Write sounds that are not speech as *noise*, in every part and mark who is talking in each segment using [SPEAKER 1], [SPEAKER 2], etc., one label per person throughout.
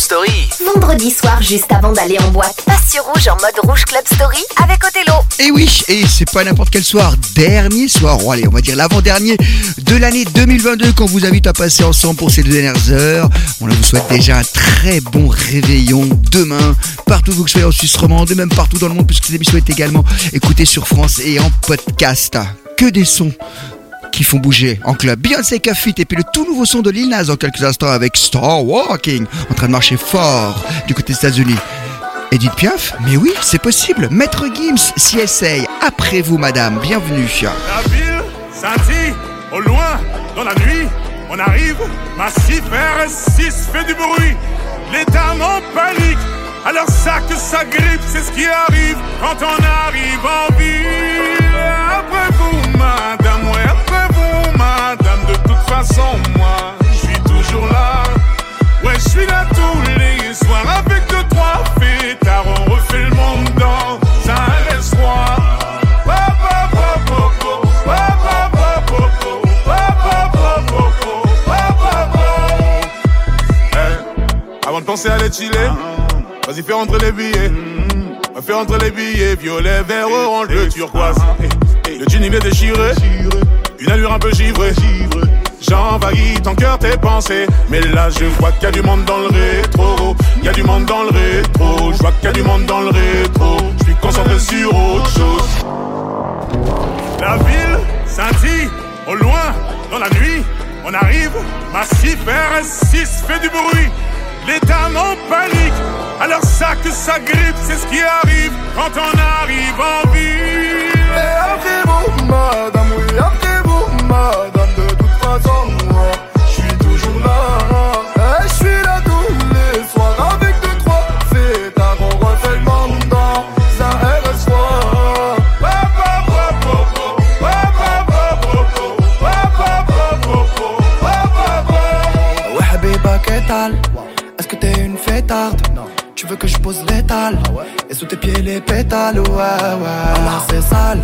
[SPEAKER 1] Rouge Club Story.
[SPEAKER 2] Vendredi soir, juste avant d'aller en boîte, passe sur Rouge en mode Rouge Club Story avec Othello.
[SPEAKER 3] Et oui, et c'est pas n'importe quel soir, dernier soir, oh, allez, on va dire l'avant-dernier de l'année 2022 qu'on vous invite à passer ensemble pour ces deux dernières heures. On vous souhaite déjà un très bon réveillon demain, partout où vous soyez en Suisse romande et même partout dans le monde, puisque cette émission est également écoutée sur France et en podcast. Que des sons qui font bouger en club. Beyoncé Cafit et puis le tout nouveau son de Lil Nas en quelques instants avec Star Walking en train de marcher fort du côté des États-Unis. Edith Piaf? Mais oui, c'est possible. Maître Gims s'y essaye. Après vous, madame. Bienvenue.
[SPEAKER 4] La ville scintille au loin dans la nuit. On arrive, massif RS6 fait du bruit. L'état en panique. Alors ça que ça grippe, c'est ce qui arrive quand on arrive en ville. Après vous, madame, Façon, moi, je suis toujours là. Ouais, je suis là tous les soirs avec deux, trois fêtards. On refait le monde dans un. Eh, Avant de penser à les chiller, vas-y fais rentrer les billets. Va faire rentrer les billets, violet, vert, orange, bleu, turquoise. Le jean il est déchiré, une allure un peu givrée. J'envahis ton cœur, tes pensées. Mais là, je vois qu'il y a du monde dans le rétro. Il y a du monde dans le rétro. Je vois qu'il y a du monde dans le rétro. Je suis concentré sur autre chose. La ville scintille au loin dans la nuit. On arrive, massif RS6 fait du bruit. L'état en panique. Alors ça que ça grippe, c'est ce qui arrive quand on arrive en ville.
[SPEAKER 5] Madame, veux que je pose l'étal Et sous tes pieds les pétales, ouais, ouais. c'est sale.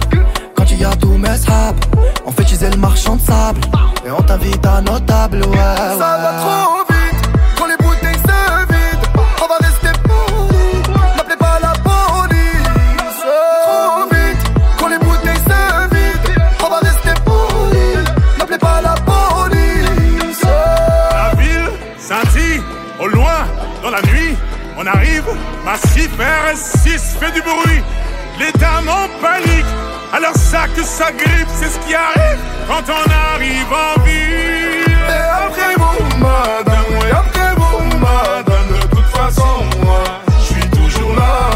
[SPEAKER 5] Quand il y a tous mes sables, on fait utiliser le marchand de sable. Et on t'invite à nos tables, ouais, Ça va trop vite, quand les bouteilles se vident. On va rester
[SPEAKER 4] massif RS6 fait du bruit. L'état en panique. Alors ça que ça grippe, c'est ce qui arrive quand on arrive en ville.
[SPEAKER 5] Et après vous, madame, oui, après vous, madame, de toute façon, moi, je suis toujours là.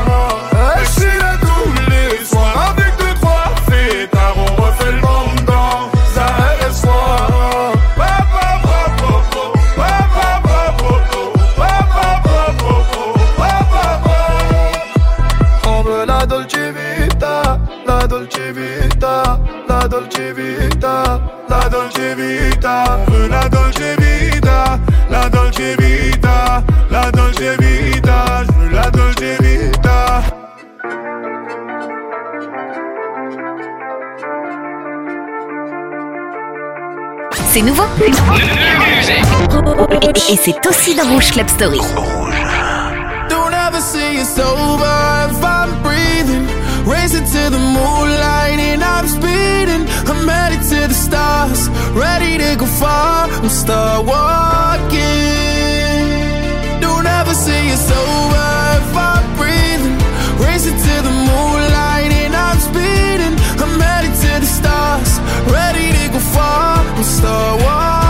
[SPEAKER 5] Dolce Vita, la Dolce Vita. La Dolce Vita, la Dolce Vita, la Dolce Vita. Je veux la Dolce Vita.
[SPEAKER 2] C'est nouveau. Et c'est aussi dans Rouge Club Story.
[SPEAKER 6] Don't ever say it's over. Racing to the moonlight and I'm speeding. I'm headed to the stars, ready to go far. I'm start walking. Don't ever say it's over if I'm breathing. Racing to the moonlight and I'm speeding. I'm headed to the stars, ready to go far. I'm start walking.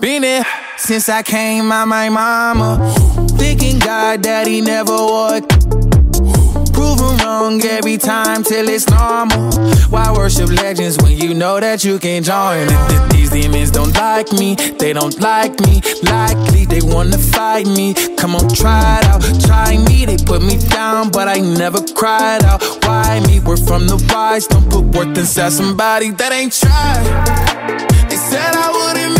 [SPEAKER 6] Been it since I came out my mama. Thinking God daddy never would. Proven wrong every time till it's normal. Why worship legends when you know that you can join? These demons don't like me, they don't like me. Likely they wanna fight me. Come on, try it out, try me. They put me down, but I never cried out. Why me? We're from the wise. Don't put worth inside somebody that ain't tried. They said I wouldn't.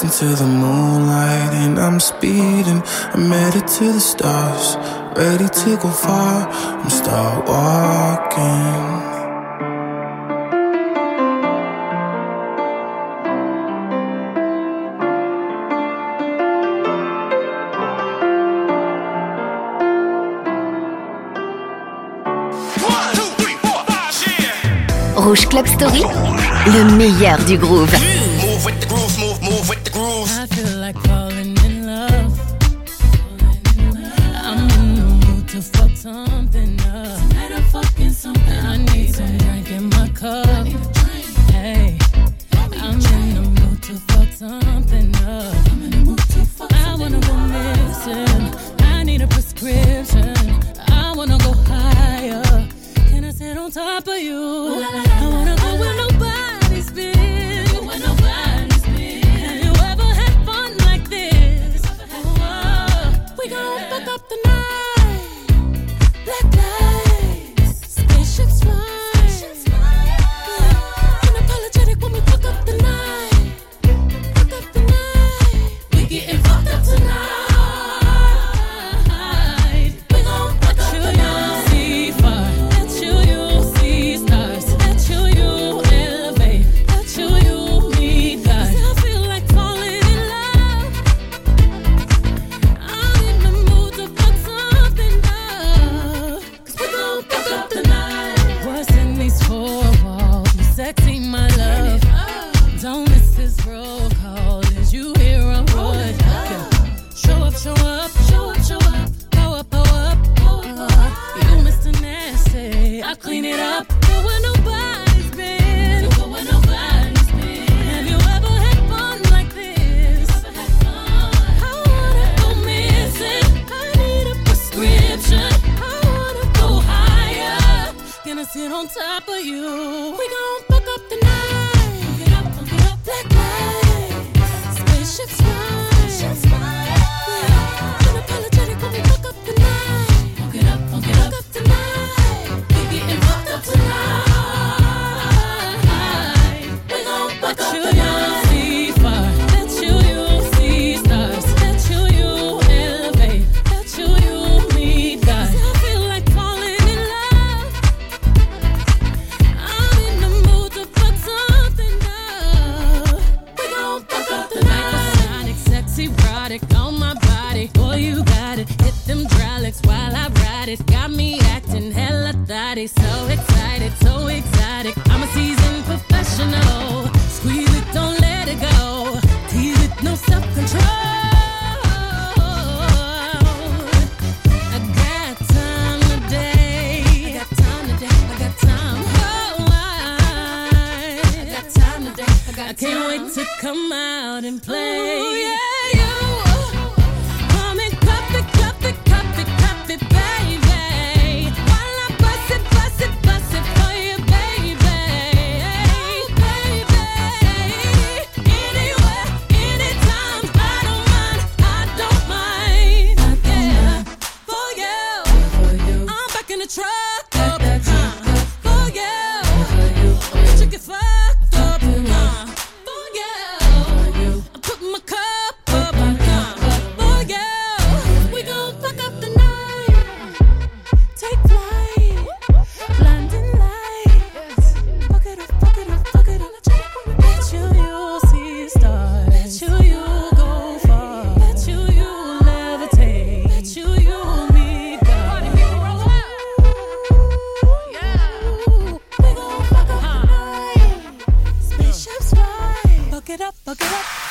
[SPEAKER 6] dancing to the moonlight and I'm speeding. I'm headed to the stars, ready to go far. I'm start walking.
[SPEAKER 7] Rouge Club Story, le meilleur du groove.
[SPEAKER 8] to fuck something up. Tonight I'm fucking something. I need some drink in my cup.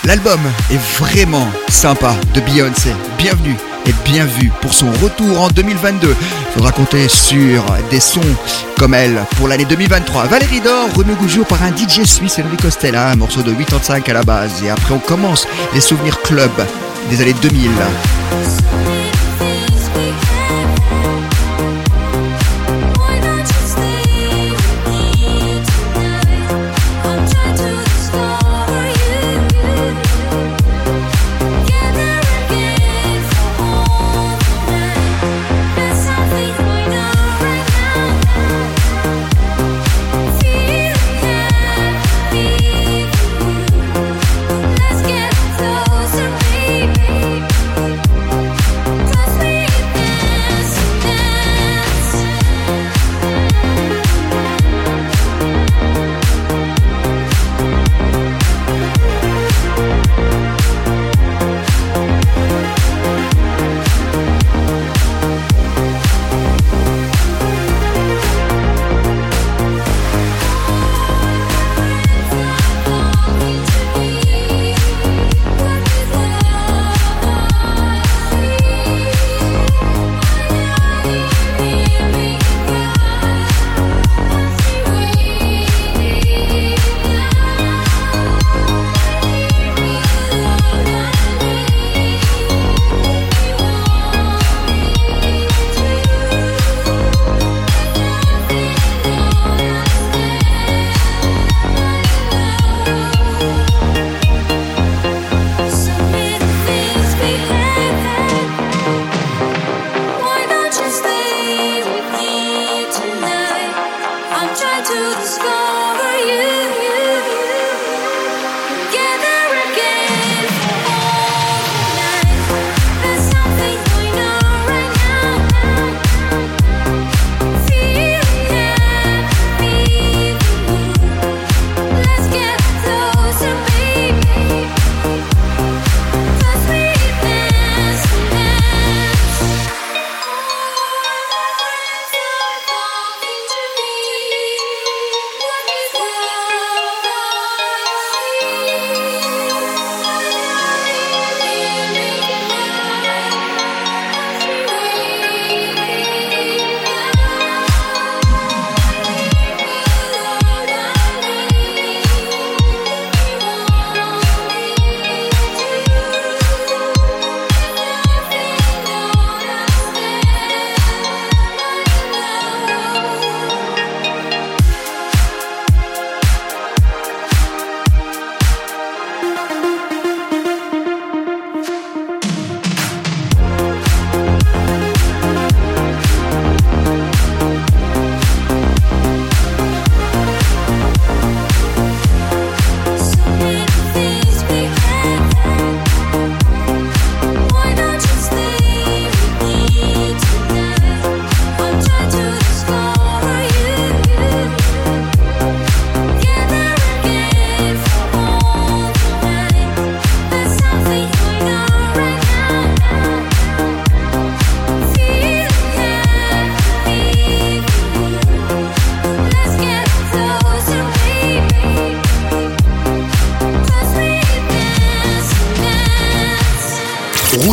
[SPEAKER 9] L'album est vraiment sympa de Beyoncé. Bienvenue et bien vu pour son retour en 2022. Faudra compter sur des sons comme elle pour l'année 2023. Valérie Dor, remis au par un DJ suisse, Enrico Costella, un morceau de 85 à la base. Et après, on commence les souvenirs club des années 2000.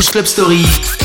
[SPEAKER 10] Club Story.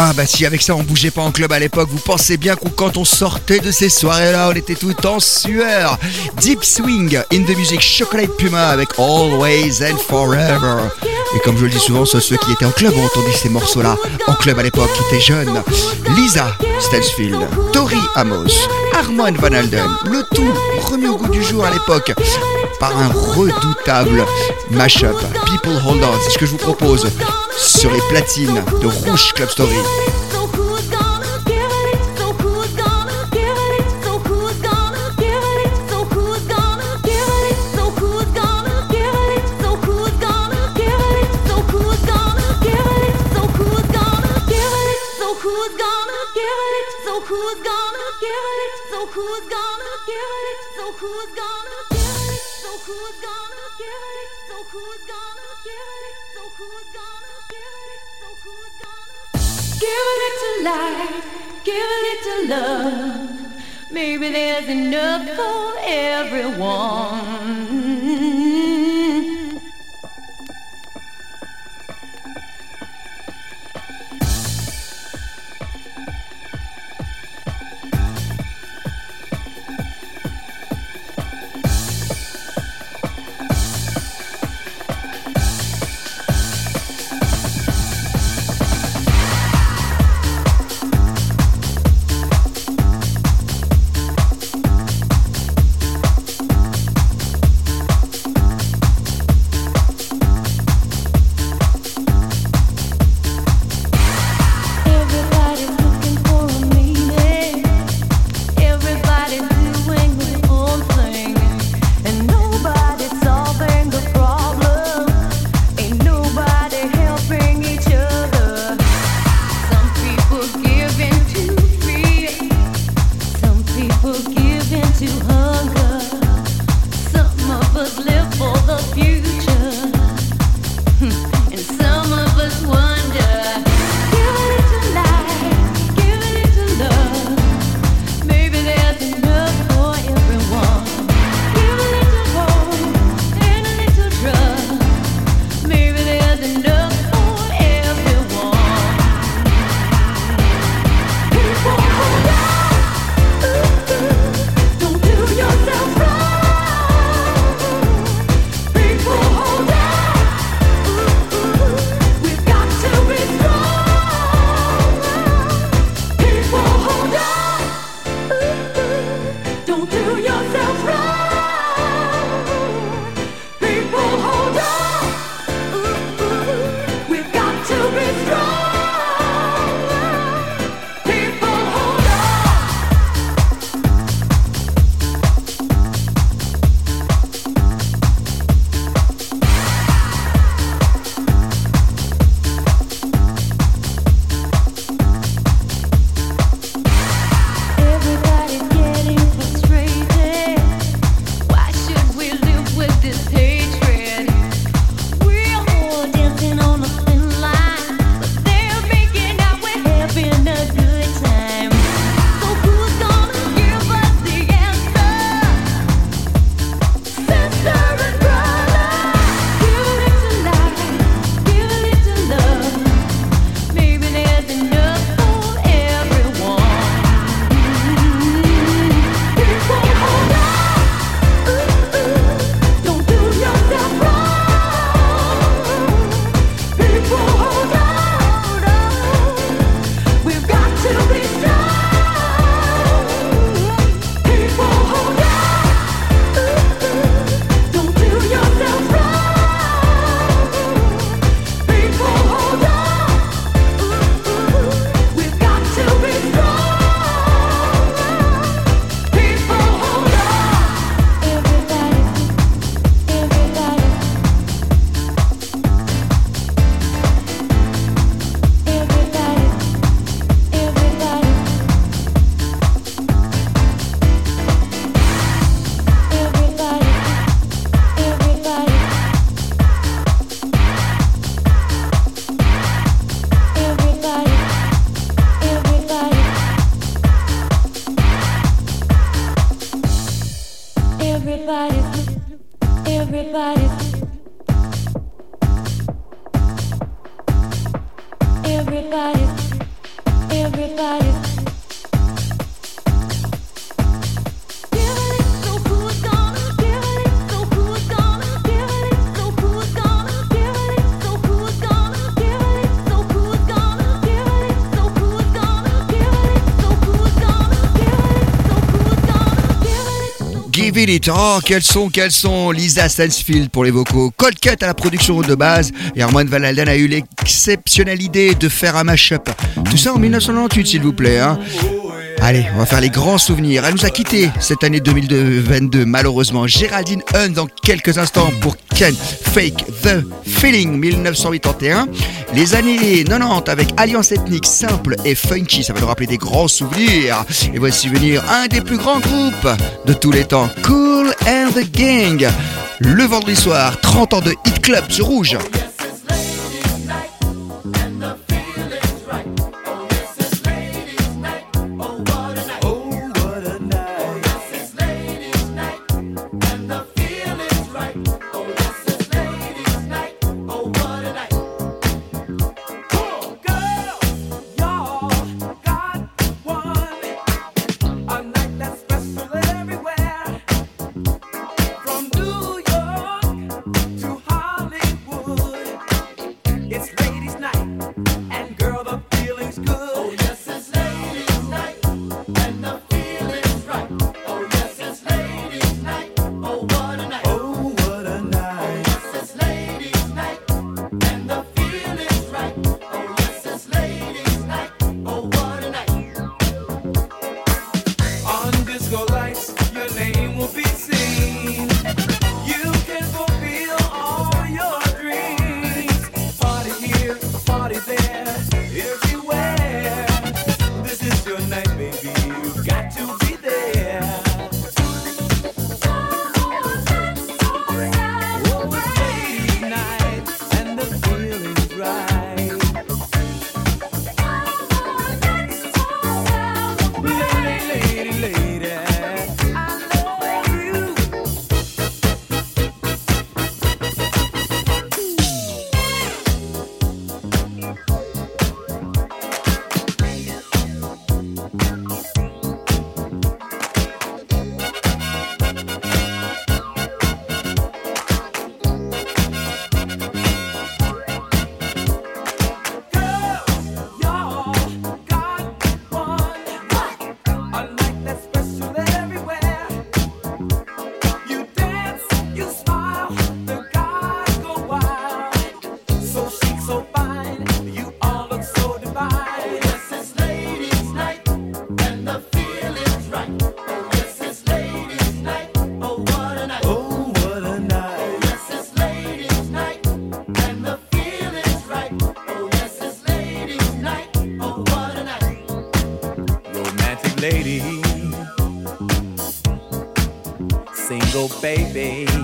[SPEAKER 3] Ah bah si avec ça on bougeait pas en club à l'époque, vous pensez bien que quand on sortait de ces soirées-là, on était tout en sueur. Deep Swing in the Music Chocolate Puma avec Always and Forever. Et comme je le dis souvent, ceux qui étaient en club ont entendu ces morceaux-là en club à l'époque, qui étaient jeunes. Lisa Stansfield, Tori Amos, Armand Van Alden, le tout remis au goût du jour à l'époque par un redoutable mashup. People Hold On, c'est ce que je vous propose sur les platines de Rouge Club Story.
[SPEAKER 7] Maybe there's enough for everyone.
[SPEAKER 3] Oh, quels sont, quels sont Lisa Stansfield pour les vocaux, Cut à la production de base, et Armand Van Alden a eu l'exceptionnelle idée de faire un mash-up. Tout ça en 1998, s'il vous plaît. Hein. Allez, on va faire les grands souvenirs. Elle nous a quitté cette année 2022, malheureusement. Géraldine Hunt dans quelques instants pour Ken Fake The Feeling 1981. Les années 90 avec Alliance ethnique simple et funky, ça va nous rappeler des grands souvenirs. Et voici venir un des plus grands groupes de tous les temps, Cool and the Gang. Le vendredi soir, 30 ans de Hit Club sur Rouge.
[SPEAKER 6] Single baby,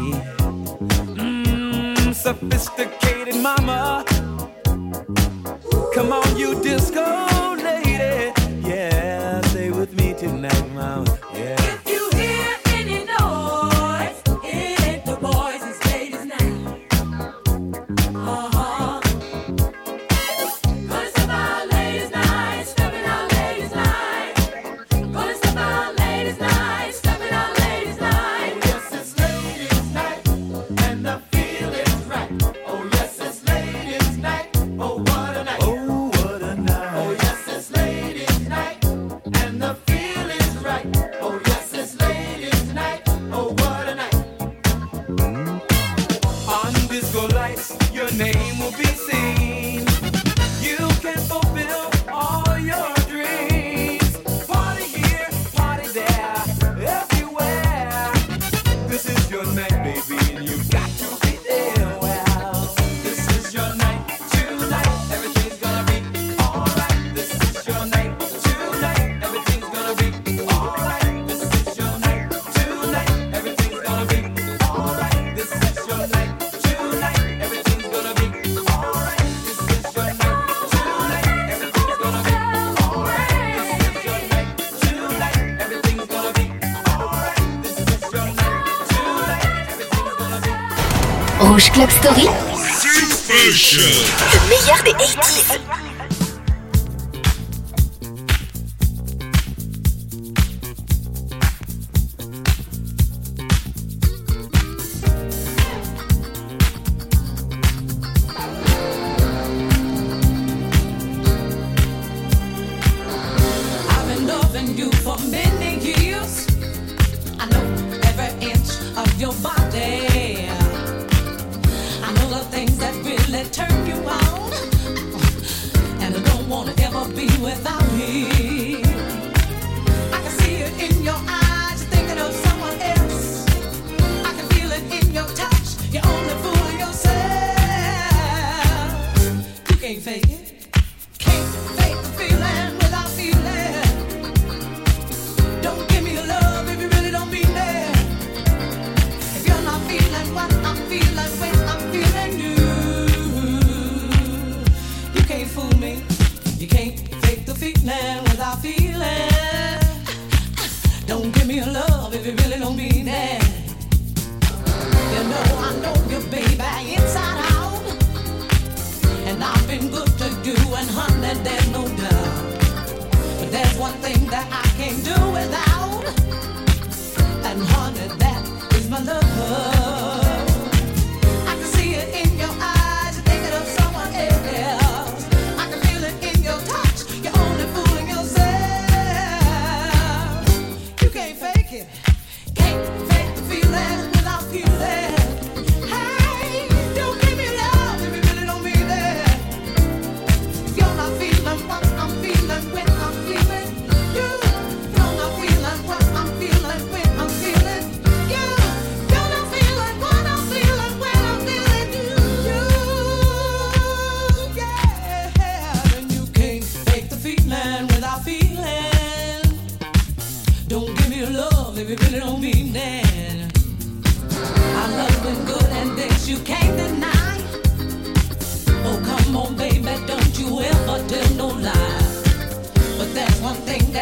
[SPEAKER 6] Disco lights, your name will be seen.
[SPEAKER 2] Story. Le meilleur des 80s.
[SPEAKER 11] And honey, there's no doubt. But there's one thing that I can't do without.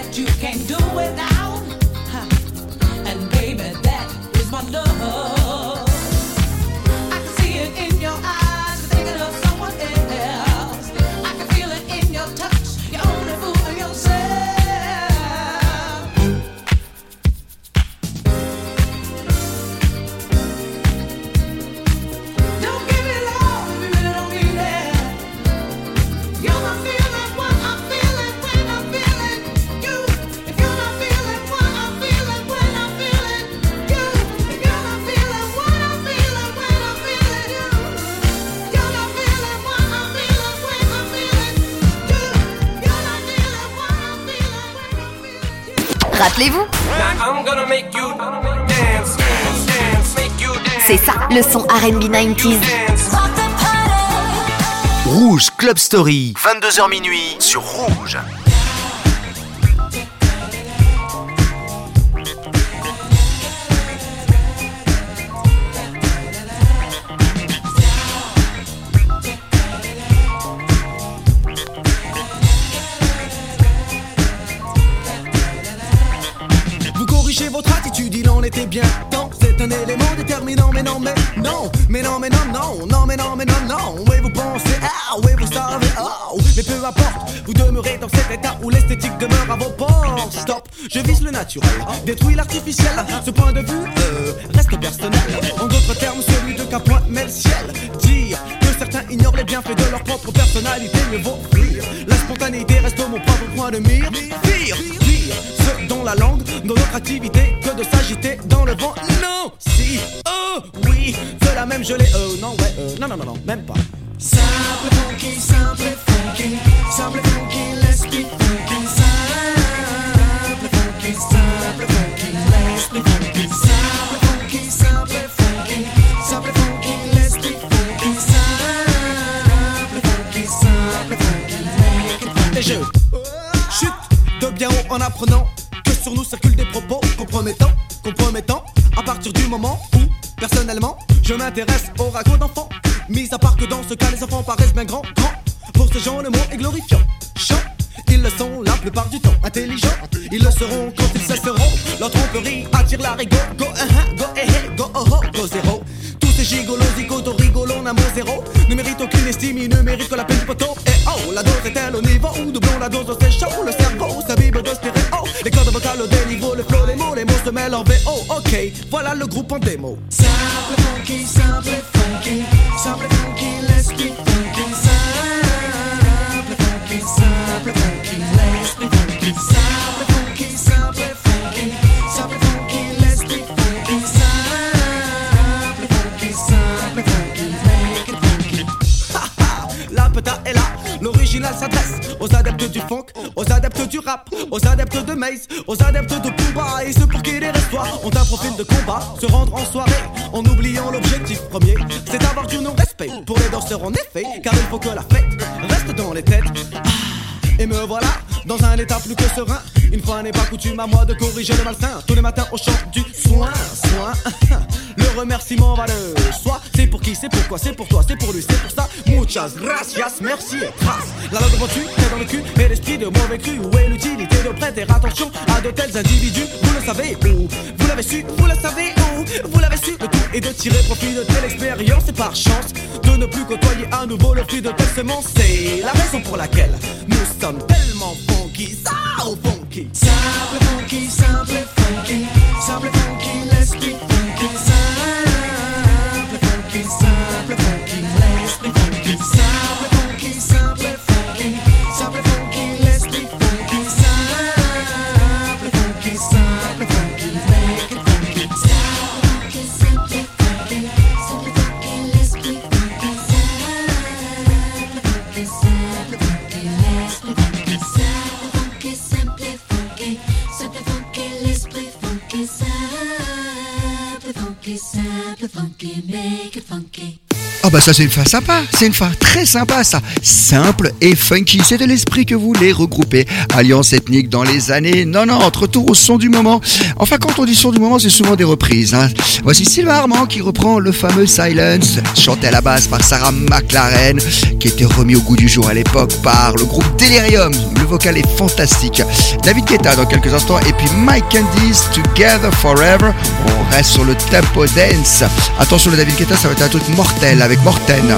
[SPEAKER 11] That you can't do without.
[SPEAKER 12] Dance.
[SPEAKER 2] c'est ça, le son RB 90s.
[SPEAKER 1] Rouge Club Story, 22h minuit sur Rouge.
[SPEAKER 13] Mais non, mais non, non, non, mais non, mais non, non. Oui, vous pensez, ah, oui, vous savez, oh, mais peu importe, vous demeurez dans cet état où l'esthétique demeure à vos portes. Stop, je vise le naturel, détruis l'artificiel. Ce point de vue euh, reste personnel. En d'autres termes, celui de qu'un point met le ciel. Dire que certains ignorent les bienfaits de leur propre personnalité, mieux vaut rire. La spontanéité reste mon propre point de mire. Pire, pire, ce dont la langue, dans notre activité, que de s'agiter dans le vent. Non, même je l'ai, euh, non, ouais, euh, non, non, non, non, même pas. Simple funky, simple funky, simple funky, let's be funky. Simple funky, simple funky, let's be funky. Simple funky, simple funky, simple funky, let's be funky. Simple funky, simple funky, make it funky. Et je chute de bien haut en apprenant que sur nous circulent des propos compromettants, compromettants. À partir du moment où, personnellement, je m'intéresse aux ragots d'enfants. Mis à part que dans ce cas, les enfants paraissent bien grands, grands. Pour ces gens, le mot est glorifiant. Chant, ils le sont la plupart du temps. Intelligents, ils le seront quand ils cesseront. Leur tromperie attire la rigo. Go, uh go, eh, eh, go, oh, oh, go, zéro. Tous ces gigolos, zigotos, rigolons, un mot zéro. Ne méritent Ok, voilà le groupe en démo. Simple funky, simple funky, simple funky, let's be funky. Simple funky, simple funky, let's be funky. Simple funky, simple funky, simple funky, let's be funky. Simple funky, simple funky, make it funky. Ha ha, la peta est là, L'original s'adresse aux adeptes du funk, aux adeptes du rap, aux adeptes de Maze, aux adeptes de Pooba et ceux pour ont un profil de combat. Se rendre en soirée en oubliant l'objectif premier, c'est d'avoir du non-respect pour les danseurs en effet, car il faut que la fête reste dans les têtes. Ah, Et me voilà dans un état plus que serein. Une fois n'est pas coutume à moi de corriger le malsain. Tous les matins au chant du soin, soin. *laughs* Le remerciement va de soi. C'est pour qui, c'est pourquoi, c'est pour toi, c'est pour lui, c'est pour ça. Muchas gracias, merci et grâce. La langue devant tu, dans le cul, et l'esprit de mauvais cru. Où est l'utilité de prêter attention à de tels individus? Vous le savez où vous le savez où Vous l'avez su, le tout est de tirer profit de telle expérience et par chance de ne plus côtoyer à nouveau le fruit de telle semence. C'est la raison pour laquelle nous sommes tellement
[SPEAKER 9] bah ça c'est une fin sympa, c'est une fin très sympa ça, simple et funky, c'est l'esprit que vous regrouper, alliance ethnique dans les années 90, retour au son du moment, enfin quand on dit son du moment c'est souvent des reprises, hein. voici Sylvain Armand qui reprend le fameux Silence, chanté à la base par Sarah McLaren, qui était remis au goût du jour à l'époque par le groupe Delirium, le vocal est fantastique, David Guetta dans quelques instants. Et puis Mike Candice, Together Forever, on reste sur le tempo dance, attention le David Guetta ça va être un truc mortel avec Morten.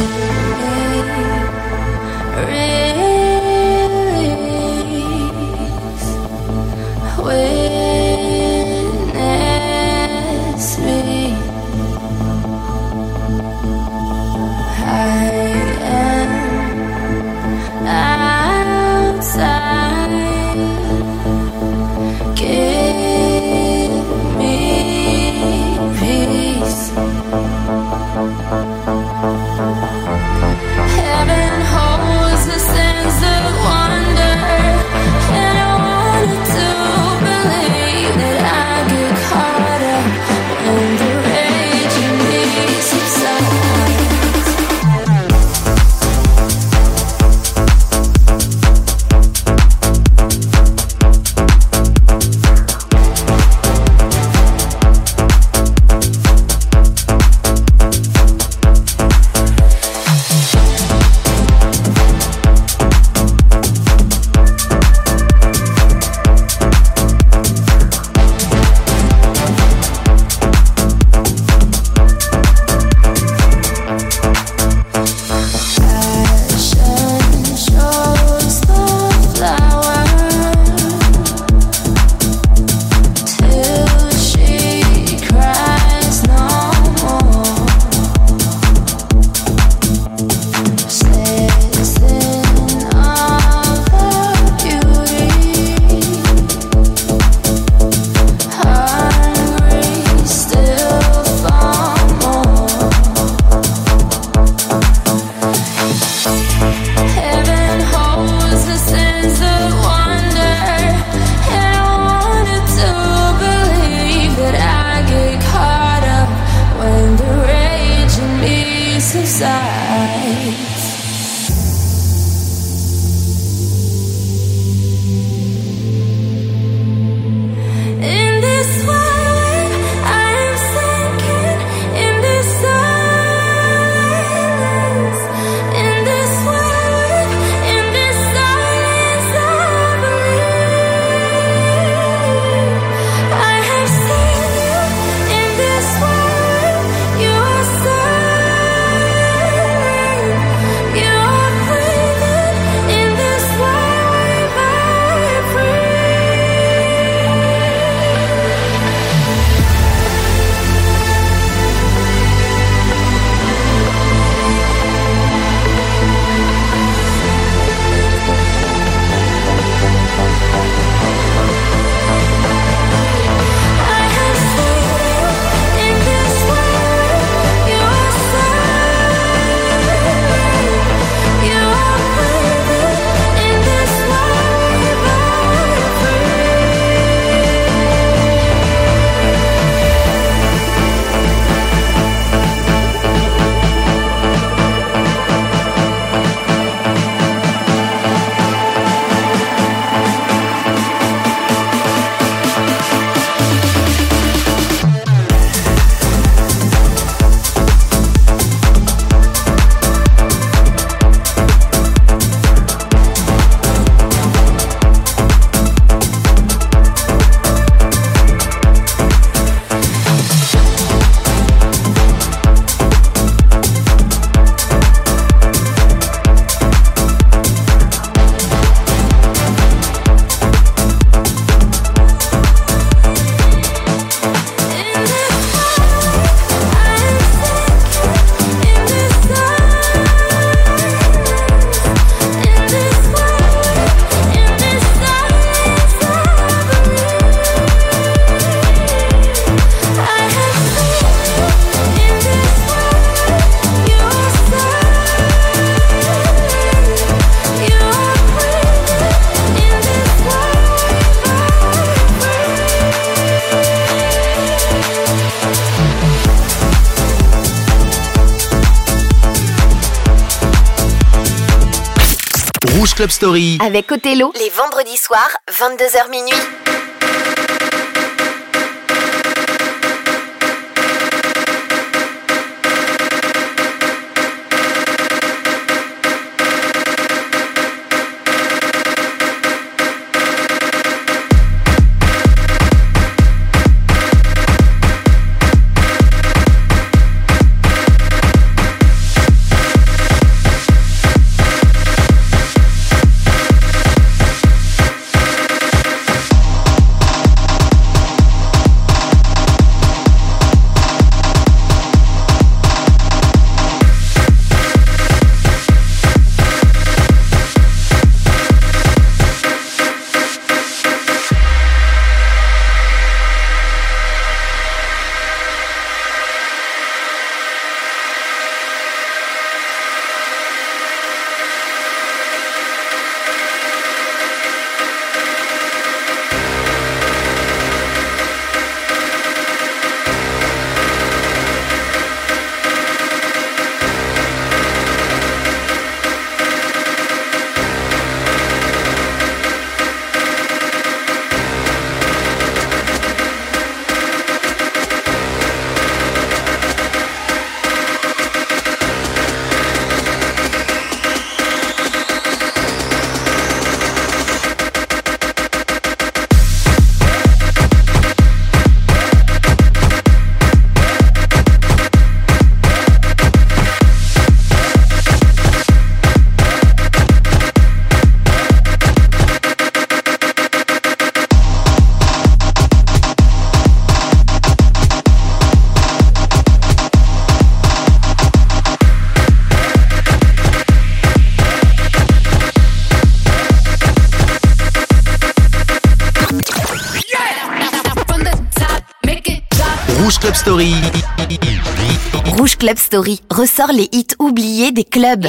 [SPEAKER 7] Avec Othello, les vendredis soirs, 22h minuit.
[SPEAKER 1] Rouge Club Story.
[SPEAKER 7] Rouge Club Story ressort les hits oubliés des clubs.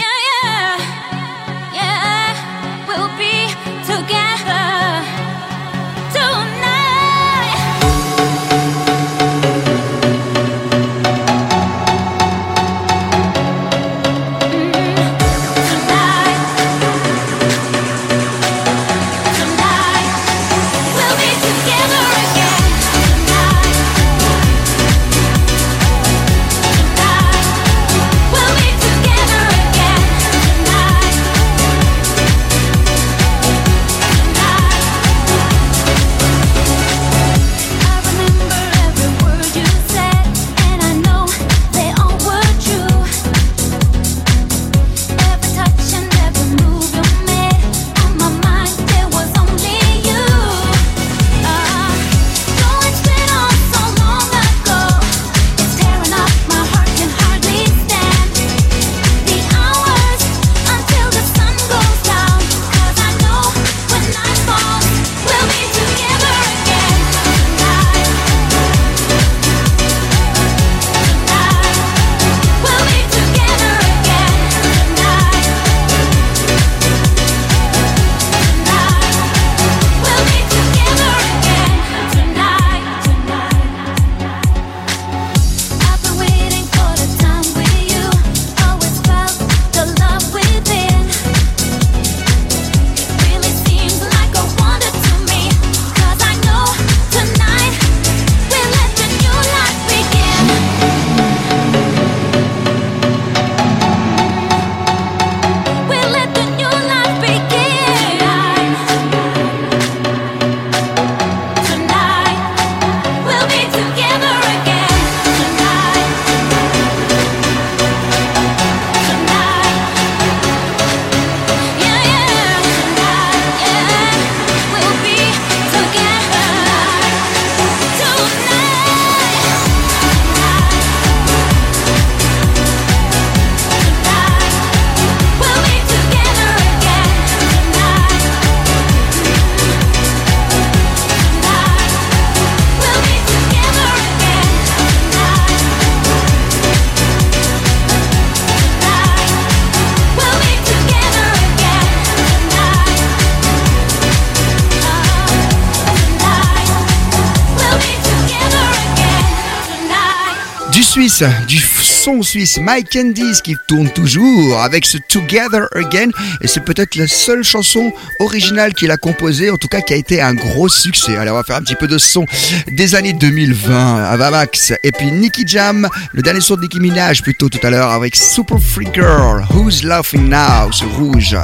[SPEAKER 9] du son suisse, Mike Candice qui tourne toujours avec ce Together Again et c'est peut-être la seule chanson originale qu'il a composée, en tout cas qui a été un gros succès. Allez, on va faire un petit peu de son des années 2020 à Vamax et puis Nicky Jam, le dernier son de Nicki Minaj plutôt tout à l'heure avec Super Free Girl, Who's Laughing Now, ce rouge.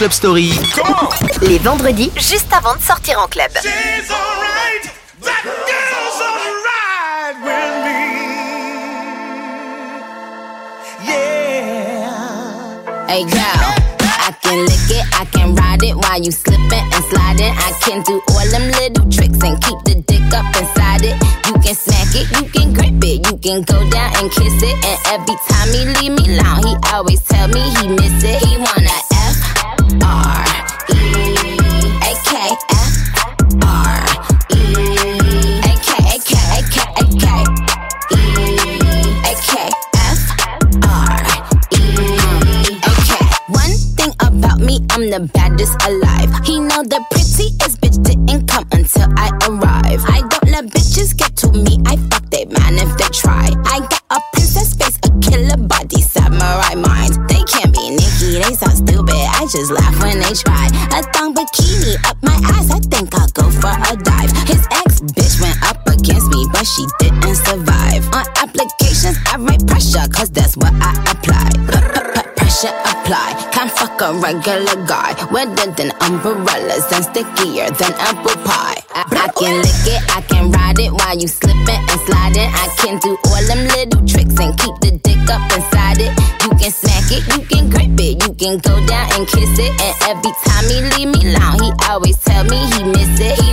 [SPEAKER 1] Club Story.
[SPEAKER 7] Les vendredis, juste avant de sortir en club.
[SPEAKER 14] Hey girl, I can lick it, I can ride it while you slipping and sliding. I can do all them little tricks and keep the dick up inside it. You can smack it, you can grip it, you can go down and kiss it. And every time he leave me alone, he always tell me he miss it. He wanna R E A K F R E A K A K A K A K E A K F R E A K. One thing about me, I'm the baddest alive. He know the prettiest bitch didn't come until I arrive. I don't let bitches get to me. I fuck they man if they try. I got I laugh when they try. A thong bikini up my ass. I think I'll go for a dive. His ex bitch went up against me, but she didn't survive. On applications, I write pressure, cause that's what I apply. Pressure apply. Can't fuck a regular guy. Wetter than umbrellas and stickier than apple pie. I, I can lick it, I can ride it while you slipping and sliding. I can do can go down and kiss it. And every time he leave me alone, he always tell me he miss it. He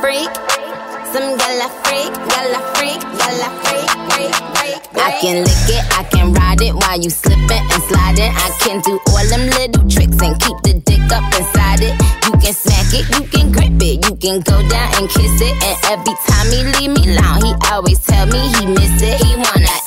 [SPEAKER 15] freak, freak. Some gala freak, gala freak, gala freak, freak, freak.
[SPEAKER 14] I can lick it, I can ride it while you slipping and sliding. I can do all them little tricks and keep the dick up inside it. You can smack it, you can grip it, you can go down and kiss it. And every time he leave me alone, he always tell me he miss it. He wanna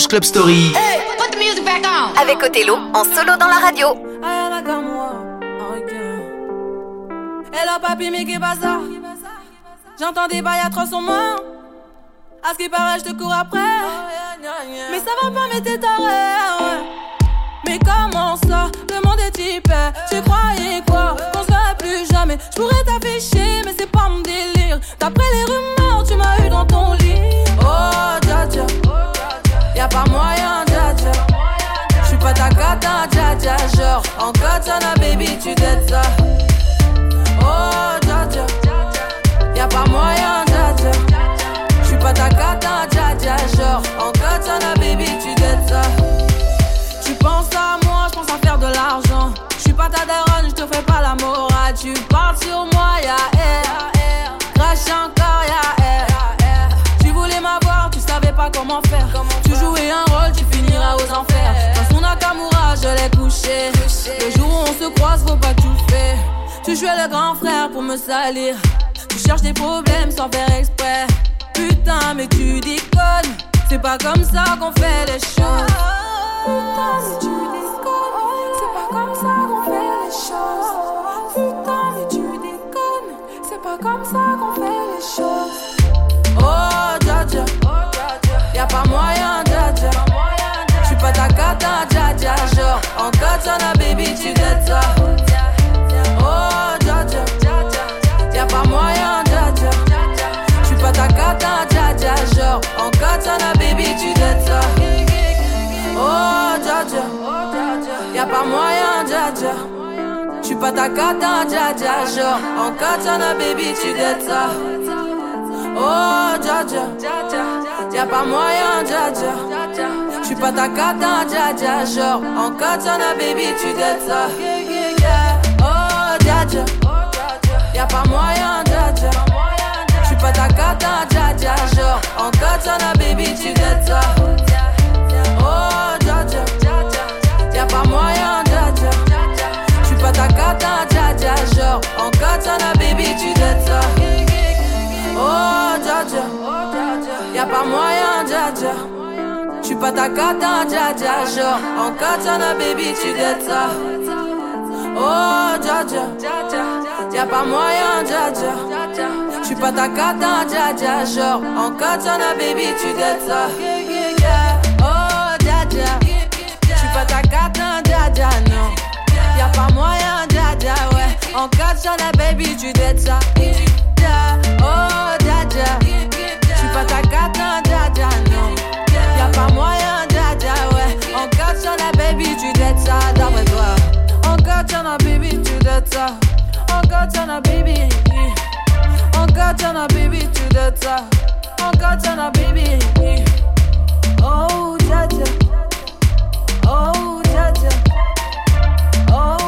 [SPEAKER 1] Rouge Club Story.
[SPEAKER 7] Hey, put the music back on. Avec Othello en solo dans la radio.
[SPEAKER 16] Ok. Hello papi, mais qu'est pas ça? J'entends des bails atroces sur moi. À ce qui paraît, je te cours après. Mais ça va pas, mais t'es taré, ouais. Mais comment ça? Le monde est type. Tu croyais quoi? Qu'on se verrait plus jamais. Je pourrais t'afficher, mais c'est pas mon délire. D'après les rumeurs, tu m'as eu dans ton lit. Oh, dja dja. Y'a pas moyen, dja dja. J'suis pas ta cata, dja dja. Genre, en katana, baby, tu t'aides ça. Oh, dja dja. Y'a pas moyen, dja dja. J'suis pas ta cata, dja dja. Genre, en katana, baby, tu t'aides ça. Tu penses à moi, je pense à faire de l'argent. Je suis pas ta daronne, je te fais pas la morale. Tu parles sur moi, ya air. Crash encore, ya air. Tu voulais m'avoir, tu savais pas comment faire. Enfers. Dans son Nakamura, je l'ai couché. Le jour où on se croise, faut pas tout faire. Tu jouais le grand frère pour me salir. Tu cherches des problèmes sans faire exprès. Putain, mais tu déconnes. C'est pas comme ça qu'on fait les choses. Putain, mais tu déconnes. C'est pas comme ça qu'on fait les choses. Putain, mais tu déconnes. C'est pas comme ça qu'on fait les choses. Oh, dja. Y'a pas moyen, dja pas ta cata, dja dja. Genre, en katana, baby, tu t'aides ça. Oh, dja dja. Y'a pas moyen, dja dja. J'suis pas ta cata, dja dja. Genre, en katana, baby, tu t'aides ça. Oh, dja dja. Y'a pas moyen, dja dja. J'suis pas ta cata, dja dja. Genre, en katana, baby, tu t'aides ça. Oh, dja dja. Y'a pas moyen, dja dja. J'suis pas ta cata, dja dja. Genre, en katana, baby, tu t'aides ça. Oh, dja dja. Y'a pas moyen, dja dja. J'suis pas ta cata, dja dja. Genre, en katana, baby, tu t'aides ça. Oh, dja dja. Y'a pas moyen, dja dja. J'suis pas ta cata, dja dja. Genre, en katana, baby, tu t'aides ça. Oh, dja dja. Y'a pas moyen, dja dja. J'suis pas ta cata, dja dja. Genre, en katana, baby, tu t'aides ça. Oh, dja dja. Y'a pas moyen, dja dja. J'suis pas ta cata, dja dja. Genre, en katana, baby, tu t'aides ça. Oh, dja dja. J'suis pas ta cata, dja dja, non. Y'a pas moyen, dja dja, ouais. En katana, baby, tu t'aides ça. Oh, dja dja. J'suis pas ta cata, top. Oh God, a baby. Oh God, turn a baby to the top. Oh God, turn a baby. Oh Jaja. Oh Jaja. Oh.